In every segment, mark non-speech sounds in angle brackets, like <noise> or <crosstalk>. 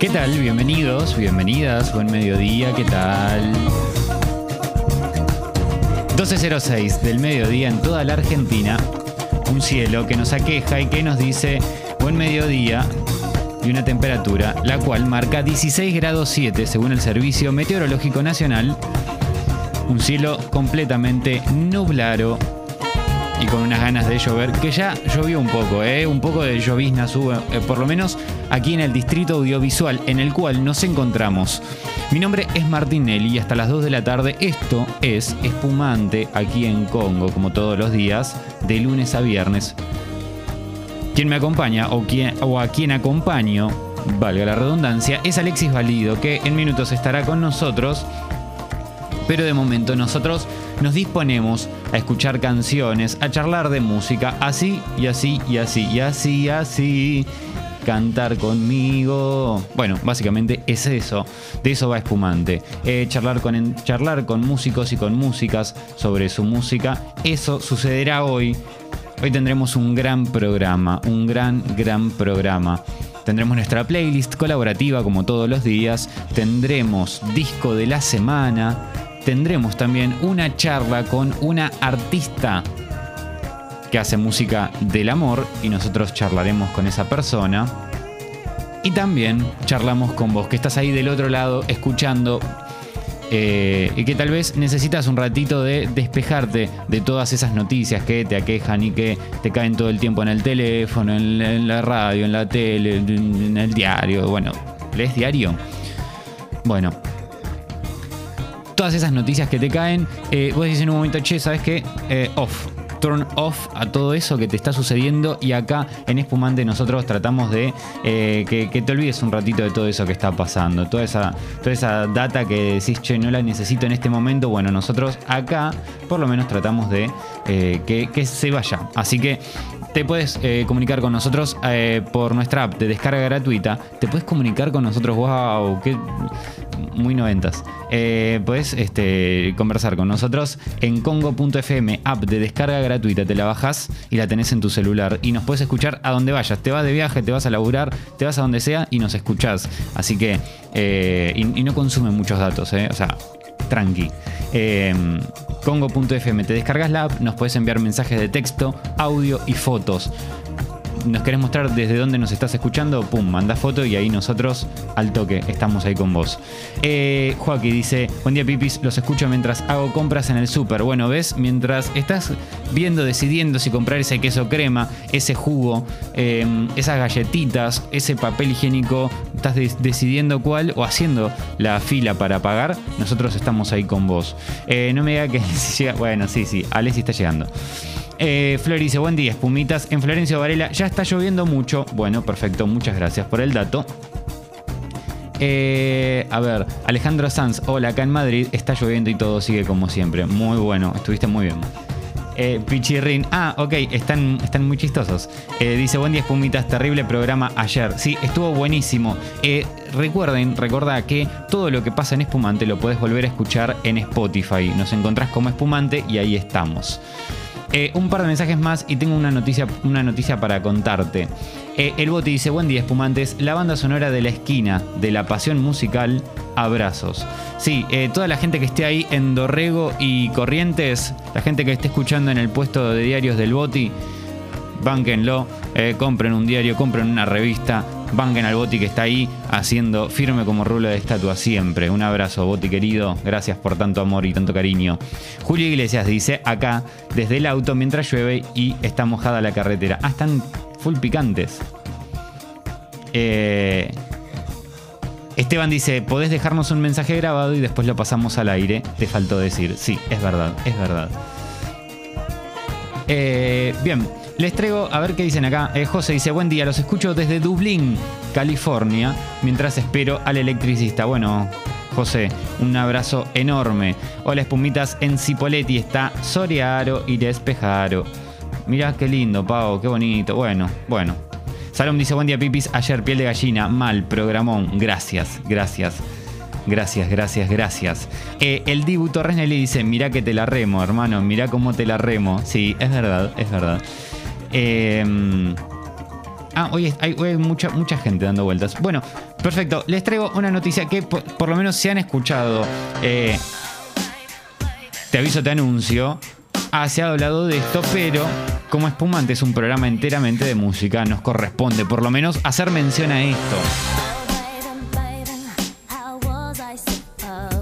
¿Qué tal? Bienvenidos, bienvenidas, buen mediodía, ¿qué tal? 12.06 del mediodía en toda la Argentina, un cielo que nos aqueja y que nos dice buen mediodía y una temperatura, la cual marca 16 grados 7 según el Servicio Meteorológico Nacional, un cielo completamente nublado y con unas ganas de llover, que ya llovió un poco, ¿eh? un poco de llovizna sube, eh, por lo menos aquí en el distrito audiovisual en el cual nos encontramos. Mi nombre es Martín Nelly y hasta las 2 de la tarde esto es Espumante aquí en Congo, como todos los días, de lunes a viernes. Quien me acompaña o, quien, o a quien acompaño, valga la redundancia, es Alexis Valido, que en minutos estará con nosotros, pero de momento nosotros nos disponemos a escuchar canciones, a charlar de música, así y así y así y así y así. Cantar conmigo. Bueno, básicamente es eso. De eso va espumante. Eh, charlar, con, charlar con músicos y con músicas sobre su música. Eso sucederá hoy. Hoy tendremos un gran programa. Un gran, gran programa. Tendremos nuestra playlist colaborativa como todos los días. Tendremos disco de la semana tendremos también una charla con una artista que hace música del amor y nosotros charlaremos con esa persona. Y también charlamos con vos, que estás ahí del otro lado escuchando eh, y que tal vez necesitas un ratito de despejarte de todas esas noticias que te aquejan y que te caen todo el tiempo en el teléfono, en, en la radio, en la tele, en el diario. Bueno, ¿lees diario? Bueno, todas esas noticias que te caen, eh, vos decís en un momento, che, ¿sabes qué? Eh, off. Turn off a todo eso que te está sucediendo y acá en Espumante nosotros tratamos de eh, que, te olvides un ratito de todo eso que está pasando, toda esa, toda esa data que decís, che, no la necesito en este momento, bueno, nosotros acá por lo menos tratamos de que, que se vaya. Así que te puedes eh, comunicar con nosotros eh, por nuestra app de descarga gratuita. Te puedes comunicar con nosotros, wow, qué muy noventas. Eh, puedes este, conversar con nosotros en congo.fm, app de descarga gratuita. Te la bajas y la tenés en tu celular y nos puedes escuchar a donde vayas. Te vas de viaje, te vas a laburar, te vas a donde sea y nos escuchás. Así que, y, y, no consume muchos datos, o sea, tranqui. Eh, Congo.fm, te descargas la app, nos puedes enviar mensajes de texto, audio y fotos nos querés mostrar desde dónde nos estás escuchando, pum, manda foto y ahí nosotros al toque estamos ahí con vos. Eh, Joaquín dice, buen día Pipis, los escucho mientras hago compras en el súper. Bueno, ves, mientras estás viendo, decidiendo si comprar ese queso crema, ese jugo, em, esas galletitas, ese papel higiénico, estás decidiendo cuál o haciendo la fila para pagar, nosotros estamos ahí con vos. Eh, no me diga que <laughs> llega, bueno, sí, sí, Alessi está llegando. Eh, Flor dice, buen día, espumitas. En Florencio Varela ya está lloviendo mucho. Bueno, perfecto, muchas gracias por el dato. Eh, a ver, Alejandro Sanz, hola, acá en Madrid está lloviendo y todo sigue como siempre. Muy bueno, estuviste muy bien. Eh, Pichirrin, ah, ok, están, están muy chistosos. Eh, dice, buen día, espumitas, terrible programa ayer. Sí, estuvo buenísimo. recuerden, recordá que todo lo que pasa en Espumante lo puedes volver a escuchar en Spotify. Nos encontrás como Espumante y ahí estamos. Eh, un par de mensajes más y tengo una noticia, una noticia para contarte. Eh, el bote dice, buen día espumantes, la banda sonora de la esquina de la pasión musical, abrazos. Sí, eh, toda la gente que esté ahí en Dorrego y Corrientes, la gente que esté escuchando en el puesto de diarios del Boti, bánquenlo, compren un diario, compren una revista, banquen al Boti que está ahí haciendo firme como rulo de estatua siempre. Un abrazo, Boti querido. Gracias por tanto amor y tanto cariño. Julio Iglesias dice acá, desde el auto mientras llueve y está mojada la carretera. Ah, están full picantes. Eh, Esteban dice, podés dejarnos un mensaje grabado y después lo pasamos al aire. Te faltó decir. Sí, es verdad, es verdad. Eh, bien, les traigo a ver qué dicen acá. Eh, José dice, buen día, los escucho desde Dublín, California, mientras espero al electricista. Bueno, José, un abrazo enorme. Hola, espumitas, en Cipoletti está Sorearo y Despejaro. Mirá qué lindo, Pau, qué bonito. Bueno, bueno. Salom dice, buen día, Pipis. Ayer piel de gallina, mal, programón. Gracias, gracias. Gracias, gracias, gracias. Eh, el Dibu Torres le dice, mirá que te la remo, hermano, mirá cómo te la remo. Sí, es verdad, es verdad. Em, ah, hoy hay, mucha, mucha gente dando vueltas. Bueno, Perfecto, les traigo una noticia que por, lo menos se han escuchado. Eh, te aviso, te anuncio. Ah, se ha hablado de esto, pero como Espumante es un programa enteramente de música, nos corresponde por lo menos hacer mención a esto.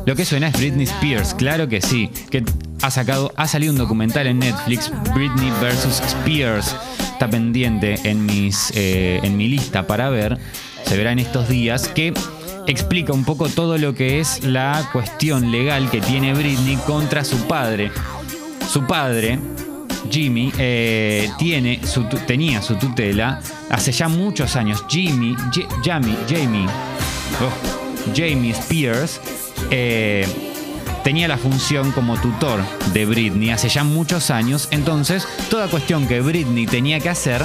Lo que suena es Britney Spears, claro que sí, ha sacado, ha salido un documental en Netflix, Britney vs. Spears, está pendiente en mis, eh, en mi lista para ver, se verá en estos días que explica un poco todo lo que es la cuestión legal que tiene Britney contra su padre. Su padre, Jimmy, eh, tiene tenía su tutela hace ya muchos años. Jimmy, Jamie, Jamie, oh, Jamie Spears eh, tenía la función como tutor de Britney hace ya muchos años. Entonces, toda cuestión que Britney tenía que hacer,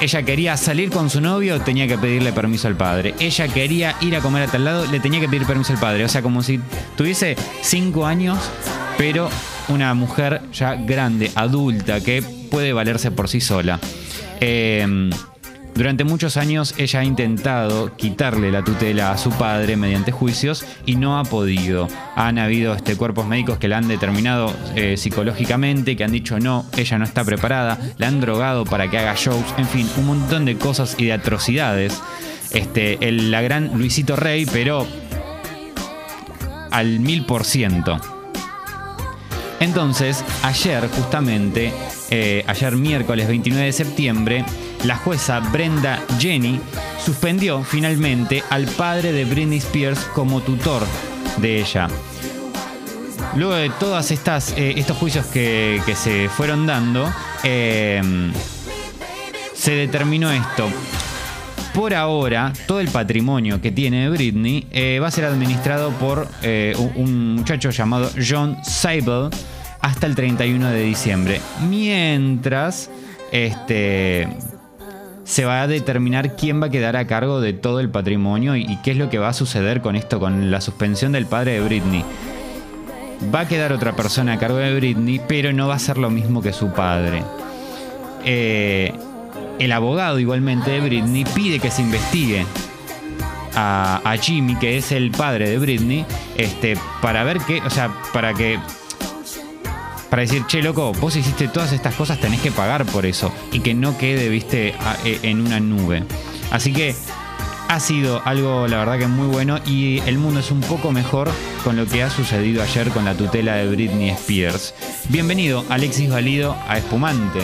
ella quería salir con su novio, tenía que pedirle permiso al padre. Ella quería ir a comer a tal lado, le tenía que pedir permiso al padre. O sea, como si tuviese cinco años, pero una mujer ya grande, adulta, que puede valerse por sí sola. Eh, durante muchos años ella ha intentado quitarle la tutela a su padre mediante juicios y no ha podido. Han habido este, cuerpos médicos que la han determinado eh, psicológicamente, que han dicho no, ella no está preparada, la han drogado para que haga shows, en fin, un montón de cosas y de atrocidades. Este, el- la gran Luisito Rey, pero al mil por ciento. Entonces, ayer justamente, eh, ayer miércoles 29 de septiembre, la jueza Brenda Jenny suspendió finalmente al padre de Britney Spears como tutor de ella. Luego de todos estos juicios que, que se fueron dando, eh, se determinó esto. Por ahora, todo el patrimonio que tiene Britney eh, va a ser administrado por eh, un muchacho llamado John Seibel hasta el 31 de diciembre. Mientras este, se va a determinar quién va a quedar a cargo de todo el patrimonio y, qué es lo que va a suceder con esto, con la suspensión del padre de Britney. Va a quedar otra persona a cargo de Britney, pero no va a ser lo mismo que su padre. Eh, el abogado igualmente de Britney pide que se investigue a, a Jimmy, que es el padre de Britney, este, para ver qué, o sea, para que para decir, che, loco, vos hiciste todas estas cosas, tenés que pagar por eso. Y que no quede, viste, e- en una nube. Así que ha sido algo, la verdad, que muy bueno. Y el mundo es un poco mejor con lo que ha sucedido ayer con la tutela de Britney Spears. Bienvenido, Alexis Valido, a Espumante.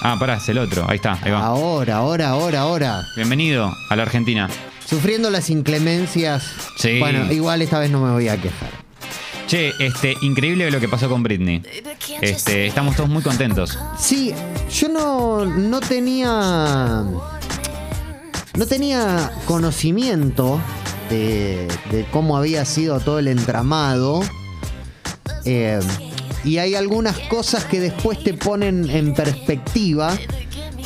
Ah, pará, es el otro. Ahí está, ahí va. Ahora, ahora, ahora, ahora. Bienvenido a la Argentina. Sufriendo las inclemencias. Sí. Bueno, igual esta vez no me voy a quejar. Che, este, increíble lo que pasó con Britney. Este, estamos todos muy contentos. Sí, yo no, no tenía. No tenía conocimiento de, de cómo había sido todo el entramado. Eh, y hay algunas cosas que después te ponen en perspectiva.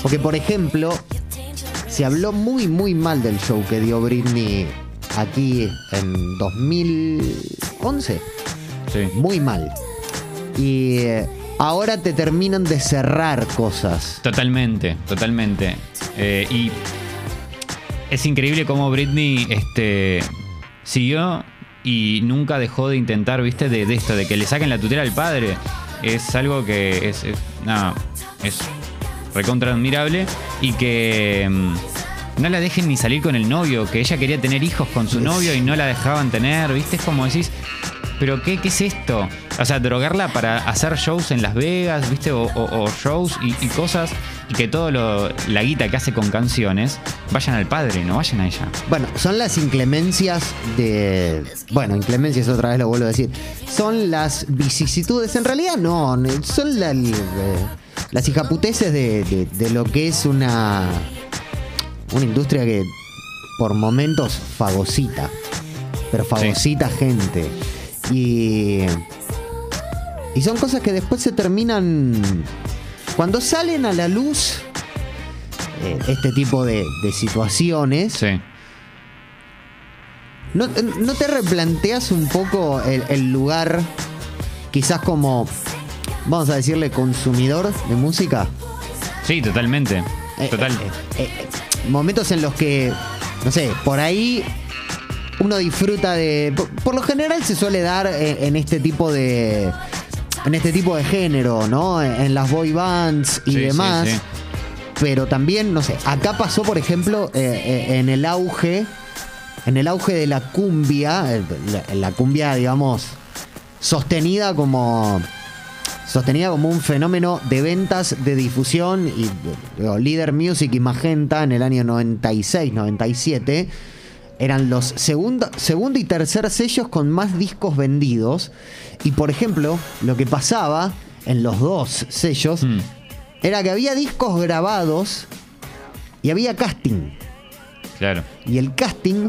Porque, por ejemplo, se habló muy, muy mal del show que dio Britney aquí en 2011 Sí. muy mal. Y eh, ahora te terminan de cerrar cosas. Totalmente, totalmente. Eh, y es increíble cómo Britney este, siguió y nunca dejó de intentar, viste, de, de esto, de que le saquen la tutela al padre. Es algo que es, es, nada, es recontra admirable y que mm, no la dejen ni salir con el novio, que ella quería tener hijos con su novio y no la dejaban tener, viste, es como decís, pero ¿qué, qué es esto? O sea, drogarla para hacer shows en Las Vegas, viste, o, shows y, cosas, y que todo lo, la guita que hace con canciones vayan al padre, no vayan a ella. Bueno, son las inclemencias de. Bueno, inclemencias otra vez lo vuelvo a decir. Son las vicisitudes. En realidad no, son la- eh, las hijaputeces de- de lo que es una. Una industria que por momentos fagocita. Pero fagocita gente. Y. Y son cosas que después se terminan. Cuando salen a la luz eh, este tipo de, de situaciones, Sí. ¿no, no te replanteas un poco el, el lugar, quizás como, vamos a decirle, consumidor de música? Sí, totalmente. Eh, Total. eh, eh, momentos en los que, no sé, por ahí uno disfruta de. Por, por lo general se suele dar en, en este tipo de. En este tipo de género, ¿no? En, las boy bands y Sí, demás. sí. Pero también, no sé, acá pasó, por ejemplo, eh, eh, en el auge. En el auge de la cumbia. eh, La, la cumbia, digamos. Sostenida como sostenida como un fenómeno de ventas, de difusión y digo, Leader Music y Magenta en el año 96, 97 eran los segundo, segundo y tercer sellos con más discos vendidos y por ejemplo lo que pasaba en los dos sellos Mm. era que había discos grabados y había casting Claro. y el casting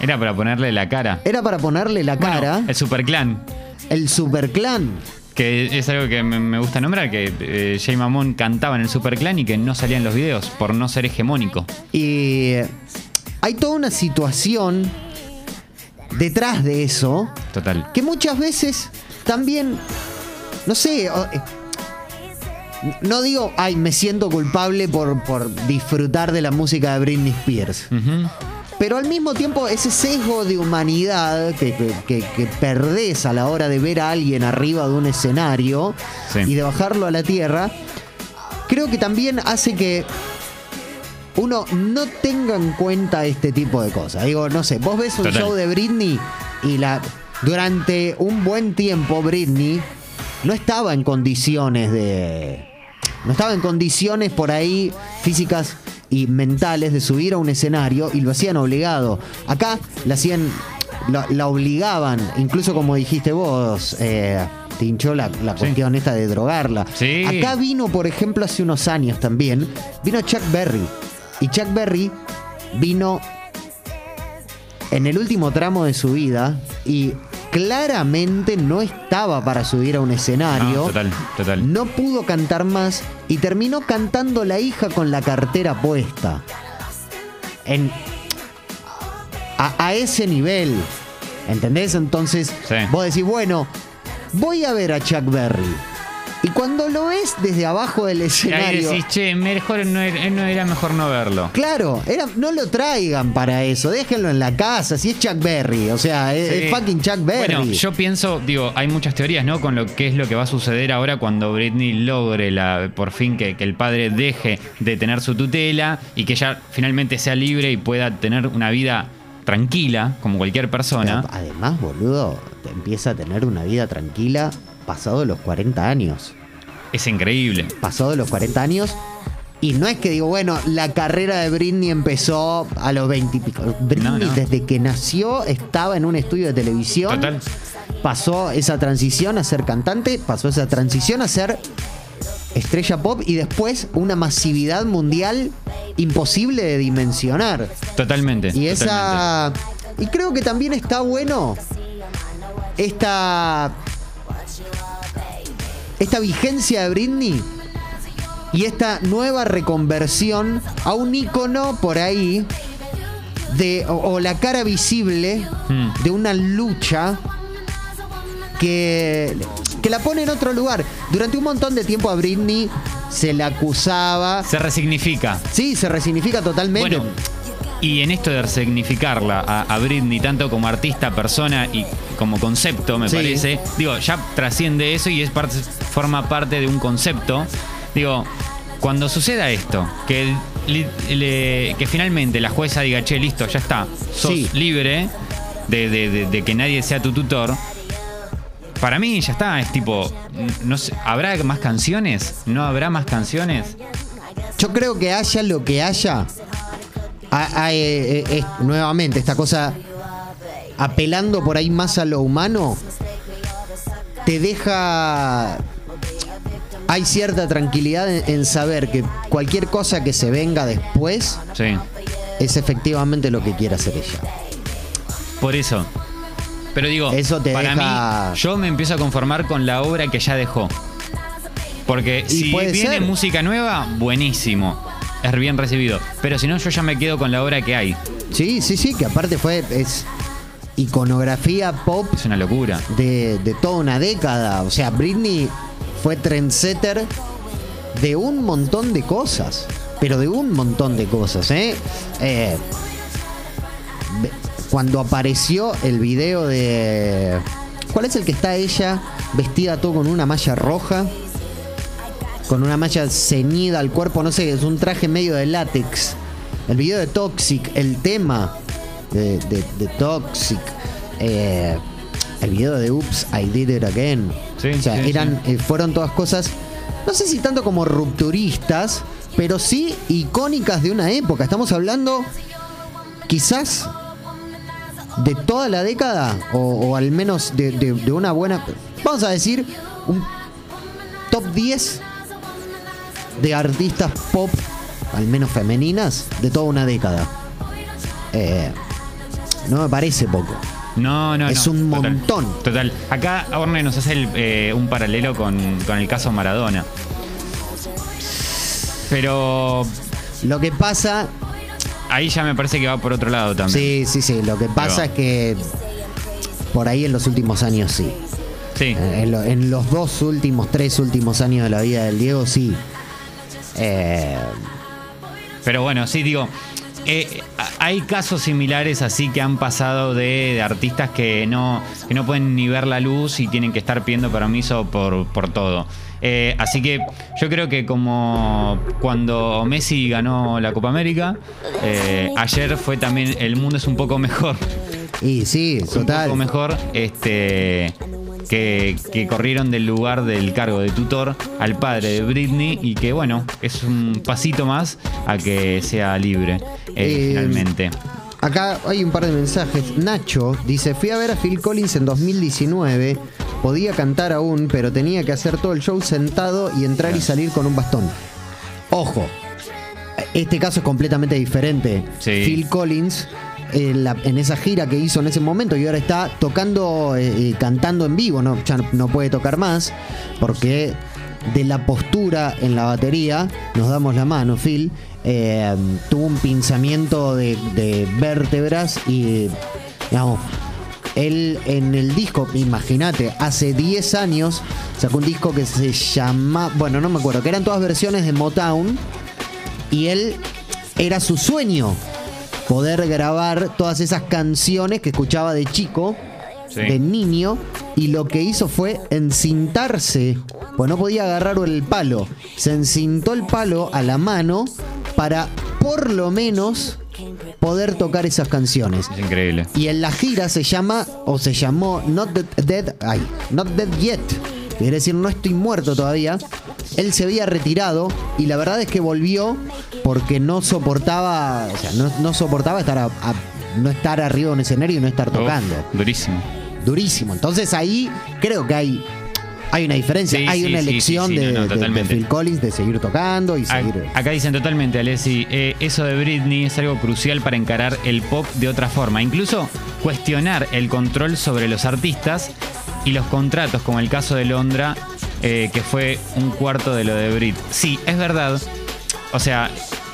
Era para ponerle la cara. era para ponerle la Bueno, cara el Superclan. el Superclan Que es algo que me, gusta nombrar, que eh, Jay Mamón cantaba en el Superclan y que no salía en los videos por no ser hegemónico. Y hay toda una situación detrás de eso Total. que muchas veces también, no sé, eh, no digo, ay, me siento culpable por, por disfrutar de la música de Britney Spears. Pero al mismo tiempo, ese sesgo de humanidad que, que, que- perdés a la hora de ver a alguien arriba de un escenario Sí. y de bajarlo a la tierra, creo que también hace que uno no tenga en cuenta este tipo de cosas. Digo, no sé, vos ves un Total. show de Britney y la durante un buen tiempo Britney no estaba en condiciones de no estaba en condiciones por ahí físicas y mentales de subir a un escenario y lo hacían obligado. Acá la hacían la, la obligaban, incluso como dijiste vos, eh, Tincho, la, la Sí. cuestión esta de drogarla. Sí. Acá vino, por ejemplo, hace unos años también, vino Chuck Berry. Y Chuck Berry vino en el último tramo de su vida y claramente no estaba para subir a un escenario. No, total, total. No pudo cantar más y terminó cantando la hija con la cartera puesta. En, a, a ese nivel. ¿Entendés? Entonces, Sí. vos decís, bueno, voy a ver a Chuck Berry. Y cuando lo ves desde abajo del Y ahí escenario. decís, che, mejor no era, no era mejor no verlo. Claro, era, no lo traigan para eso, déjenlo en la casa, si es Chuck Berry, o sea, es, Sí. es fucking Chuck Berry. Bueno, yo pienso, digo, hay muchas teorías, ¿no? Con lo que es lo que va a suceder ahora cuando Britney logre la, por fin que, que el padre deje de tener su tutela y que ella finalmente sea libre y pueda tener una vida tranquila, como cualquier persona. Pero además, boludo, te empieza a tener una vida tranquila pasado los 40 años. Es increíble. Pasado los 40 años. Y no es que digo, bueno, la carrera de Britney empezó a los 20 y pico. Britney, No, no. desde que nació, estaba en un estudio de televisión. Total. Pasó esa transición a ser cantante, pasó esa transición a ser estrella pop y después una masividad mundial imposible de dimensionar. Totalmente. Y totalmente. esa. Y creo que también está bueno esta. Esta vigencia de Britney y esta nueva reconversión a un icono por ahí de. o, o la cara visible Hmm. de una lucha que, que la pone en otro lugar. Durante un montón de tiempo a Britney se la acusaba. Se resignifica. Sí, se resignifica totalmente. Bueno, y en esto de resignificarla a, a Britney, tanto como artista, persona y como concepto, me Sí. parece, digo, ya trasciende eso y es parte, forma parte de un concepto. Digo, cuando suceda esto, que, li- le- que finalmente la jueza diga, che, listo, ya está, sos Sí. libre de, de- de- de que nadie sea tu tutor. Para mí ya está, es tipo, no sé, ¿habrá más canciones? ¿No habrá más canciones? Yo creo que haya lo que haya. a- a- eh, eh, nuevamente, esta cosa apelando por ahí más a lo humano, te deja. Hay cierta tranquilidad en, en saber que cualquier cosa que se venga después Sí. es efectivamente lo que quiere hacer ella. Por eso. Pero digo, Eso te para deja- mí, yo me empiezo a conformar con la obra que ya dejó. Porque Y si puede viene ser. música nueva, buenísimo. Es bien recibido. Pero si no, yo ya me quedo con la obra que hay. Sí, sí, sí, que aparte fue. Es iconografía pop Es una locura. de, de toda una década. O sea, Britney fue trendsetter de un montón de cosas. pero de un montón de cosas, ¿eh? Eh, cuando apareció el video de... ¿Cuál es el que está ella vestida todo con una malla roja? Con una malla ceñida al cuerpo, no sé, es un traje medio de látex. El video de Toxic, el tema de, de- de Toxic. eh, el video de Oops, I Did It Again. Sí, o sea, sí, eran, eh, fueron todas cosas, no sé si tanto como rupturistas, pero sí icónicas de una época. Estamos hablando quizás de toda la década, o, o al menos de, de- de una buena, vamos a decir, un top 10 de artistas pop, al menos femeninas, de toda una década. Eh, no me parece poco. No, no, Es no, un total, montón. Total. Acá Orne nos hace el, eh, un paralelo con, con el caso Maradona. Pero Lo que pasa, ahí ya me parece que va por otro lado también. sí, sí, sí, lo que pasa es que por ahí en los últimos años sí. Sí. Eh, En, lo- en los dos últimos, tres últimos años de la vida del Diego sí. Eh, Pero bueno, sí, digo, eh, hay casos similares así que han pasado de, de artistas que no, que no pueden ni ver la luz y tienen que estar pidiendo permiso por, por todo. Eh, así que yo creo que como cuando Messi ganó la Copa América, eh, ayer fue también el mundo es un poco mejor. y sí, un total. poco mejor este que, que corrieron del lugar del cargo de tutor al padre de Britney y que bueno, es un pasito más a que sea libre eh, Eh, finalmente. Acá hay un par de mensajes. Nacho dice, fui a ver a Phil Collins en 2019. Podía cantar aún, pero tenía que hacer todo el show sentado y entrar y salir con un bastón. Ojo, este caso es completamente diferente. Sí. Phil Collins, en, esa gira que hizo en ese momento y ahora está tocando, eh, eh, cantando en vivo, ¿no? ya no, puede tocar más, porque de la postura en la batería, nos damos la mano, Phil, eh, tuvo un pinzamiento de, vértebras y, él en el disco, imagínate, hace 10 años sacó un disco que se llama, bueno, no me acuerdo, que eran todas versiones de Motown y él era su sueño poder grabar todas esas canciones que escuchaba de chico, Sí. de niño, y lo que hizo fue encintarse, pues no podía agarrar el palo, se encintó el palo a la mano para por lo menos poder tocar esas canciones. Es increíble. Y en la gira se llama, o se llamó Not Dead, Dead- ay, Not Dead Yet. Quiere decir, no estoy muerto todavía. Él se había retirado y la verdad es que volvió porque no soportaba, o sea, no, no soportaba estar a- a- no estar arriba de un escenario y no estar tocando. Durísimo. Durísimo. Entonces ahí creo que hay, hay una diferencia. Sí, hay sí, una elección sí, de, no, no, de- de totalmente. Phil Collins de seguir tocando y A- seguir. Acá dicen totalmente, Alessi, eh, eso de Britney es algo crucial para encarar el pop de otra forma. Incluso cuestionar el control sobre los artistas y los contratos, como el caso de Londra, eh, que fue un cuarto de lo de Brit. Sí, es verdad. O sea,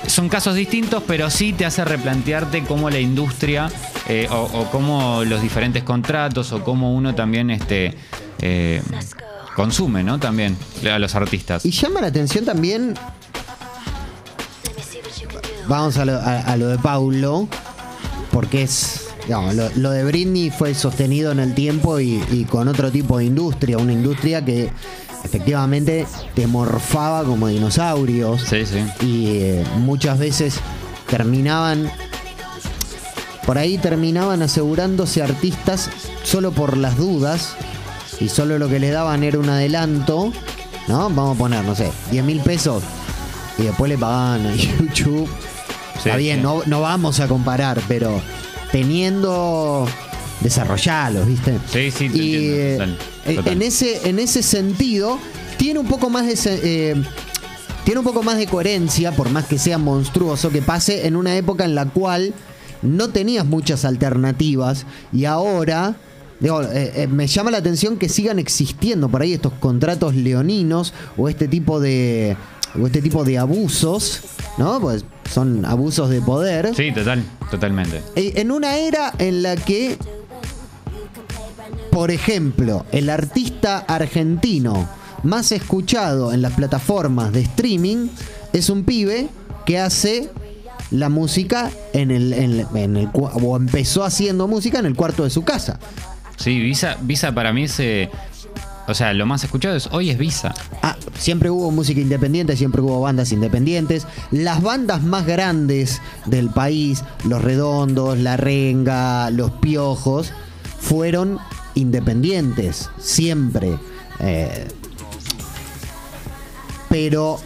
son casos distintos, pero sí te hace replantearte cómo la industria eh, o, o cómo los diferentes contratos o cómo uno también este, eh, consume, ¿no? También a los artistas. Y llama la atención también Vamos a lo, a- a lo de Paulo, porque es. Lo, lo de Britney fue sostenido en el tiempo y, y con otro tipo de industria, una industria que efectivamente te morfaba como dinosaurios Sí, sí. y eh, muchas veces terminaban. Por ahí terminaban asegurándose artistas solo por las dudas y solo lo que le daban era un adelanto, ¿no? Vamos a poner, no sé, 10 mil pesos y después le pagaban a <laughs> YouTube. Sí, Está bien, sí. no, no vamos a comparar, pero teniendo desarrollarlos, ¿viste? Sí, sí, te y entiendo, eh, total, en- total. en ese en ese sentido tiene un poco más de eh, tiene un poco más de coherencia por más que sea monstruoso que pase en una época en la cual no tenías muchas alternativas y ahora digo, eh, me llama la atención que sigan existiendo por ahí estos contratos leoninos o este tipo de o este tipo de abusos, ¿no? Pues son abusos de poder. Sí, total, totalmente. Eh, En una era en la que, por ejemplo, el artista argentino más escuchado en las plataformas de streaming es un pibe que hace la música en el, en, en el o empezó haciendo música en el cuarto de su casa. Sí, Visa, Visa para mí es. O sea, lo más escuchado es hoy es Visa. Ah, siempre hubo música independiente, siempre hubo bandas independientes. Las bandas más grandes del país, Los Redondos, La Renga, Los Piojos, fueron independientes, siempre. Eh, pero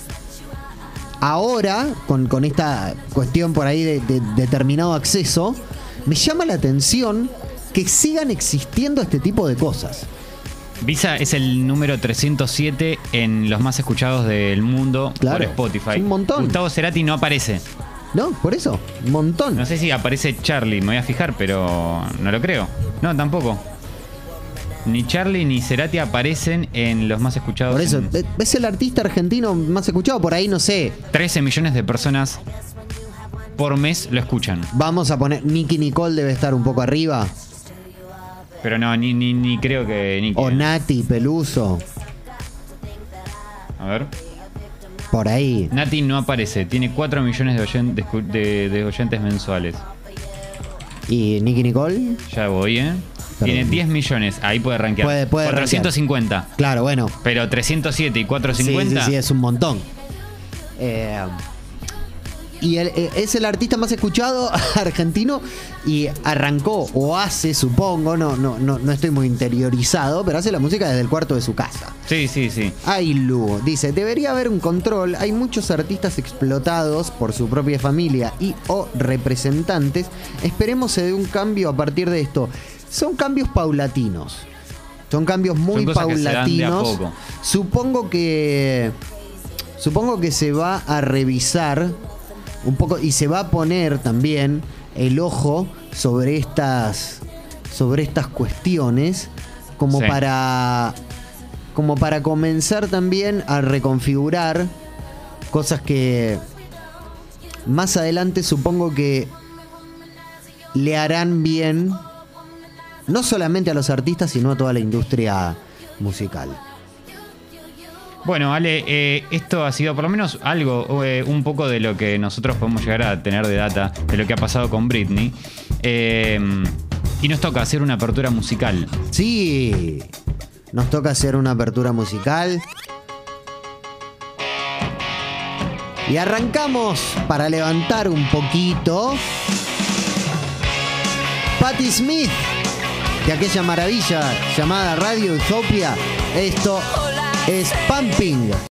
ahora, con, con esta cuestión por ahí de determinado acceso, me llama la atención que sigan existiendo este tipo de cosas. Visa es el número 307 en los más escuchados del mundo Claro, por Spotify. es un montón. Gustavo Cerati no aparece. ¿No? Por eso, un montón. No sé si aparece Charlie, me voy a fijar, pero no lo creo. No, tampoco. Ni Charlie ni Cerati aparecen en los más escuchados. Por eso, en es el artista argentino más escuchado. Por ahí, no sé. 13 millones de personas por mes lo escuchan. Vamos a poner. Nicky Nicole debe estar un poco arriba. Pero no, ni, ni, ni creo que. Ni O que- Nati Peluso. A ver. Por ahí. Nati no aparece, tiene 4 millones de, oyen- de de- oyentes mensuales. Y Nicky Nicole. Ya voy, ¿eh? Tiene 10 millones, ahí puede rankear. Puede- puede 450. Claro, bueno. Pero 307 y Sí, 450. sí, sí, es un montón. Eh, y el- eh, es el artista más escuchado <laughs> argentino y arrancó o hace, supongo, no, no, no, no estoy muy interiorizado, pero hace la música desde el cuarto de su casa. sí, sí, sí. Ailu dice, debería haber un control, hay muchos artistas explotados por su propia familia y o representantes, esperemos se dé un cambio a partir de esto. Son cambios paulatinos, son cambios muy Son que paulatinos. Supongo que supongo que se va a revisar un poco y se va a poner también el ojo sobre estas sobre estas cuestiones como Sí. para como para comenzar también a reconfigurar cosas que más adelante supongo que le harán bien no solamente a los artistas sino a toda la industria musical. Bueno, Ale, eh, esto ha sido por lo menos algo, eh, un poco de lo que nosotros podemos llegar a tener de data, de lo que ha pasado con Britney. Eh, y nos toca hacer una apertura musical. Sí, nos toca hacer una apertura musical. Y arrancamos para levantar un poquito. Patti Smith, de aquella maravilla llamada Radio Utopia. Esto es Pumping.